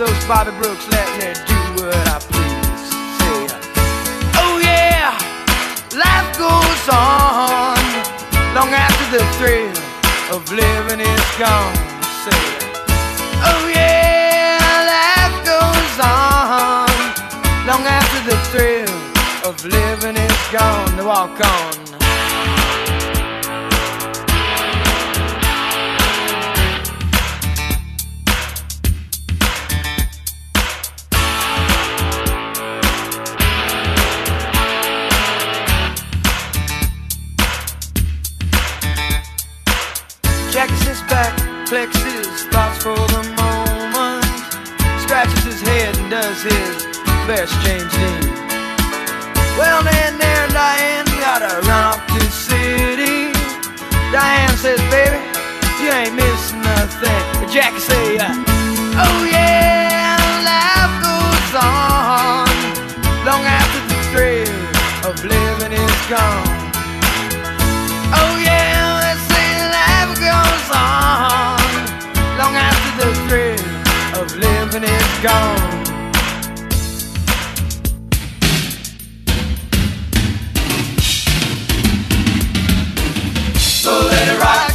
those Bobby Brooks, let me do what I please. Say, oh yeah, life goes on long after the thrill of living is gone. Say, oh yeah, life goes on long after the thrill of living is gone. Walk on. Head his best James Dean. Well, then there, Diane, gotta run off to the city. Diane says, baby, you ain't missing nothing. But Jackie say, uh, oh yeah, life goes on long after the thrill of living is gone. Oh yeah, they say life goes on long after the thrill of living is gone. Let it rock,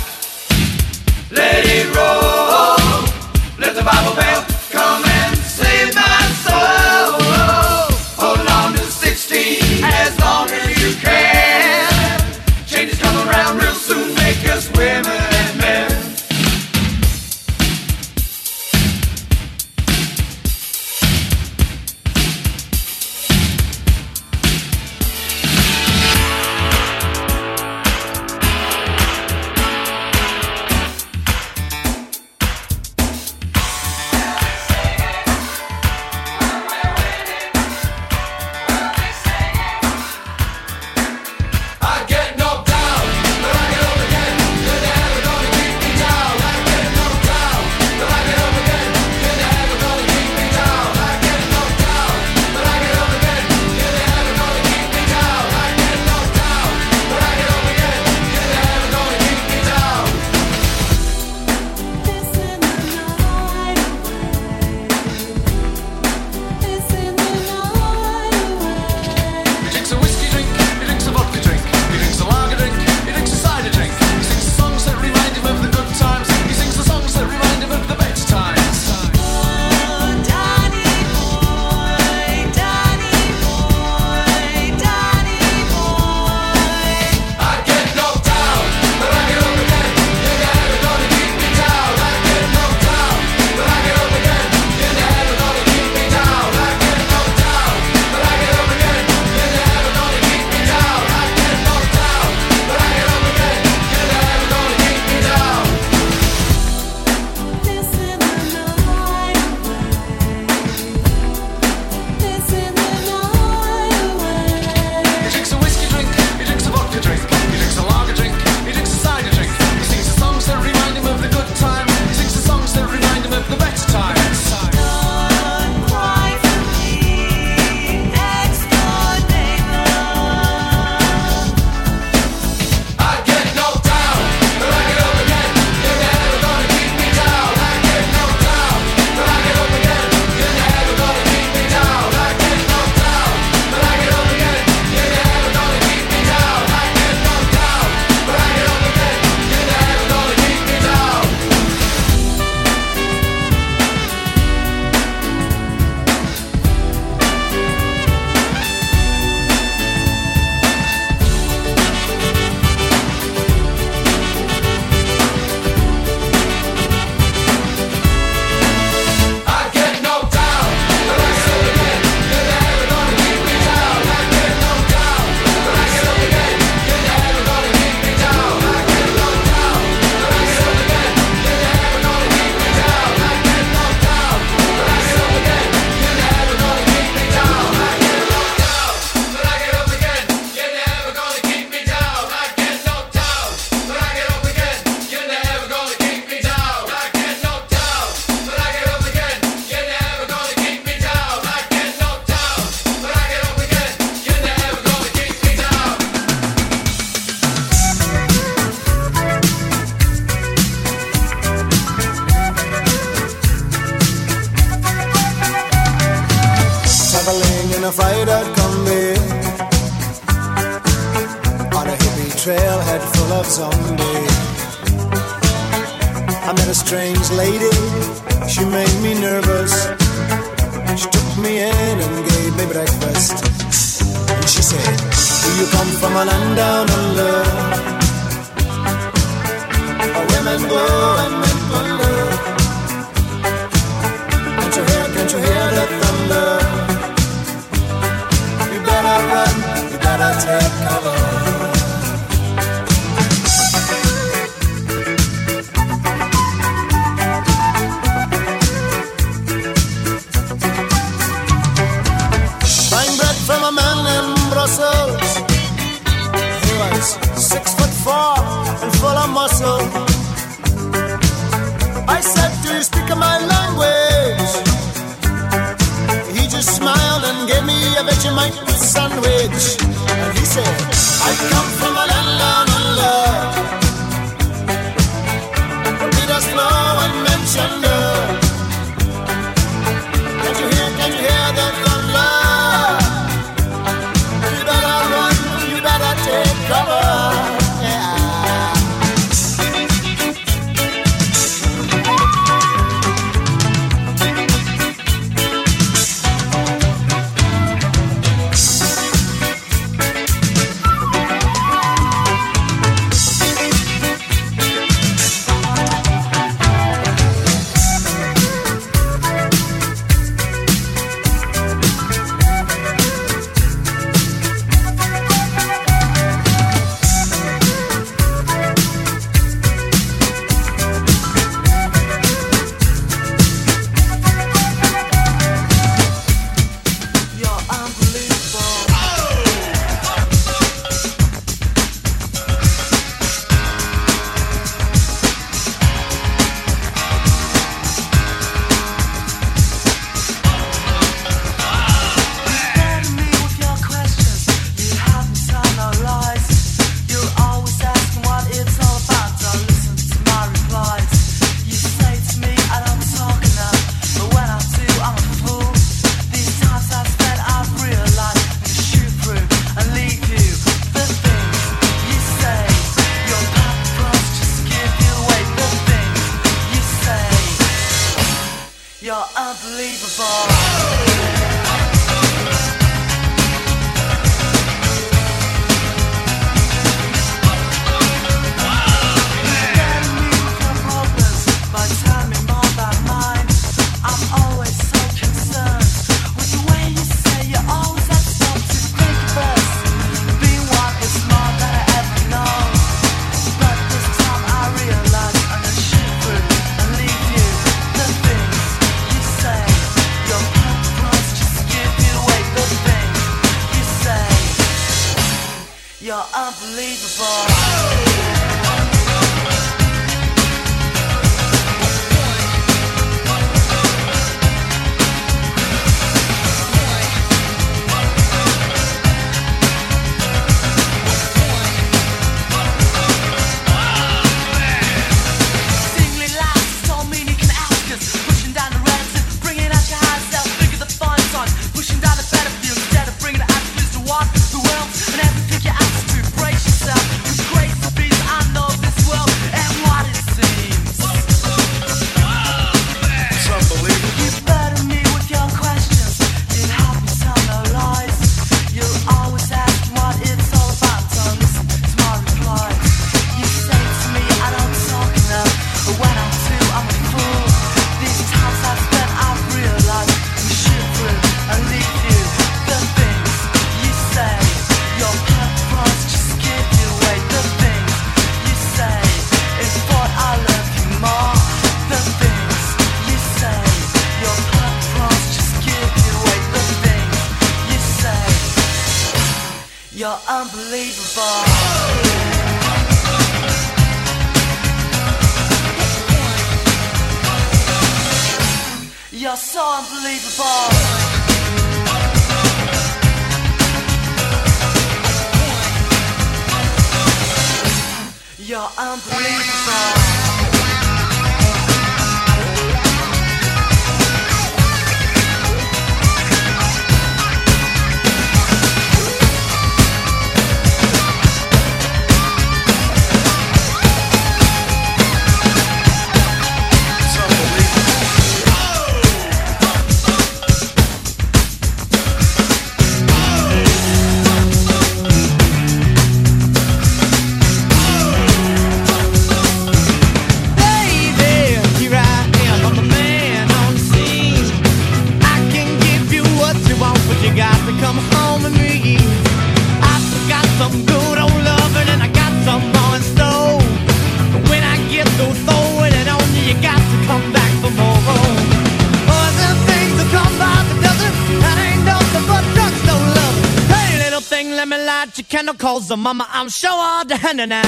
So mama, I'm sure all the handle now.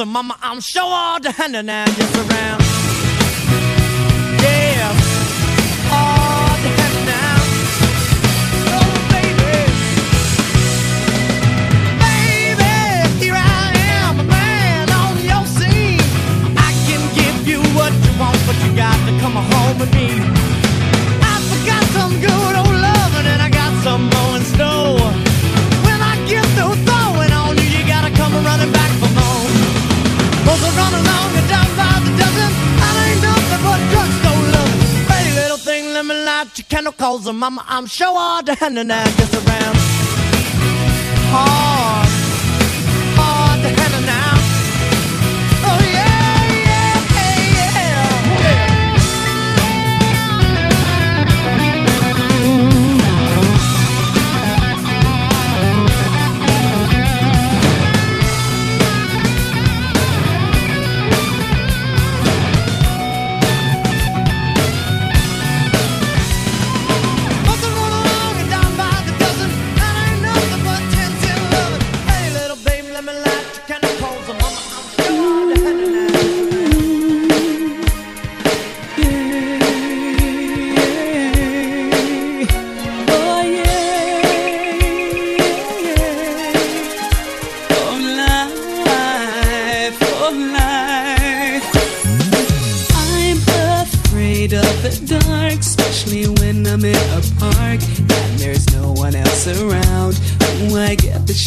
and mama, I'm sure all the hand and I'm just around. I'm, I'm, sure all down and just around.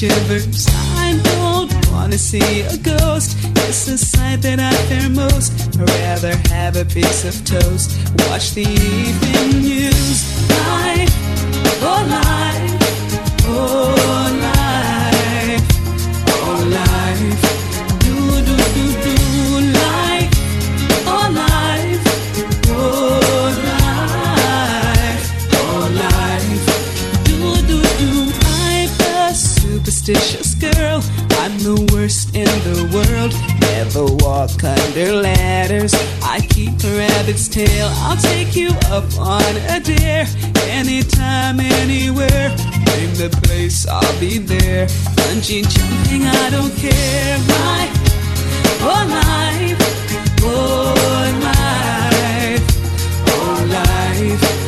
shivers. I don't wanna see a ghost. It's the sight that I fear most. I'd rather have a piece of toast. Watch the evening news. Life, oh life, oh. its tail. I'll take you up on a dare anytime, anywhere. Name the place, I'll be there. Bungee jumping, I don't care. My, oh life, oh life, oh life.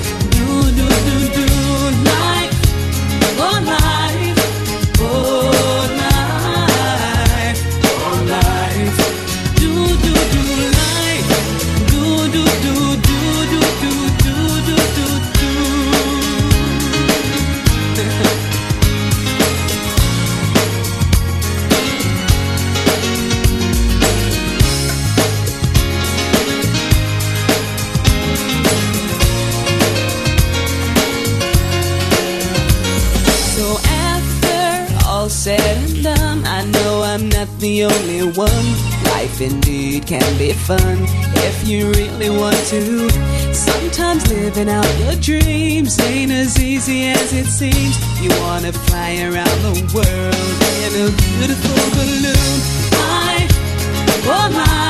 fun if you really want to. Sometimes living out your dreams ain't as easy as it seems. You wanna fly around the world in a beautiful balloon. I, oh my.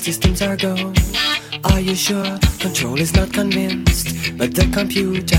systems are go. Are you sure? Control is not convinced, but the computer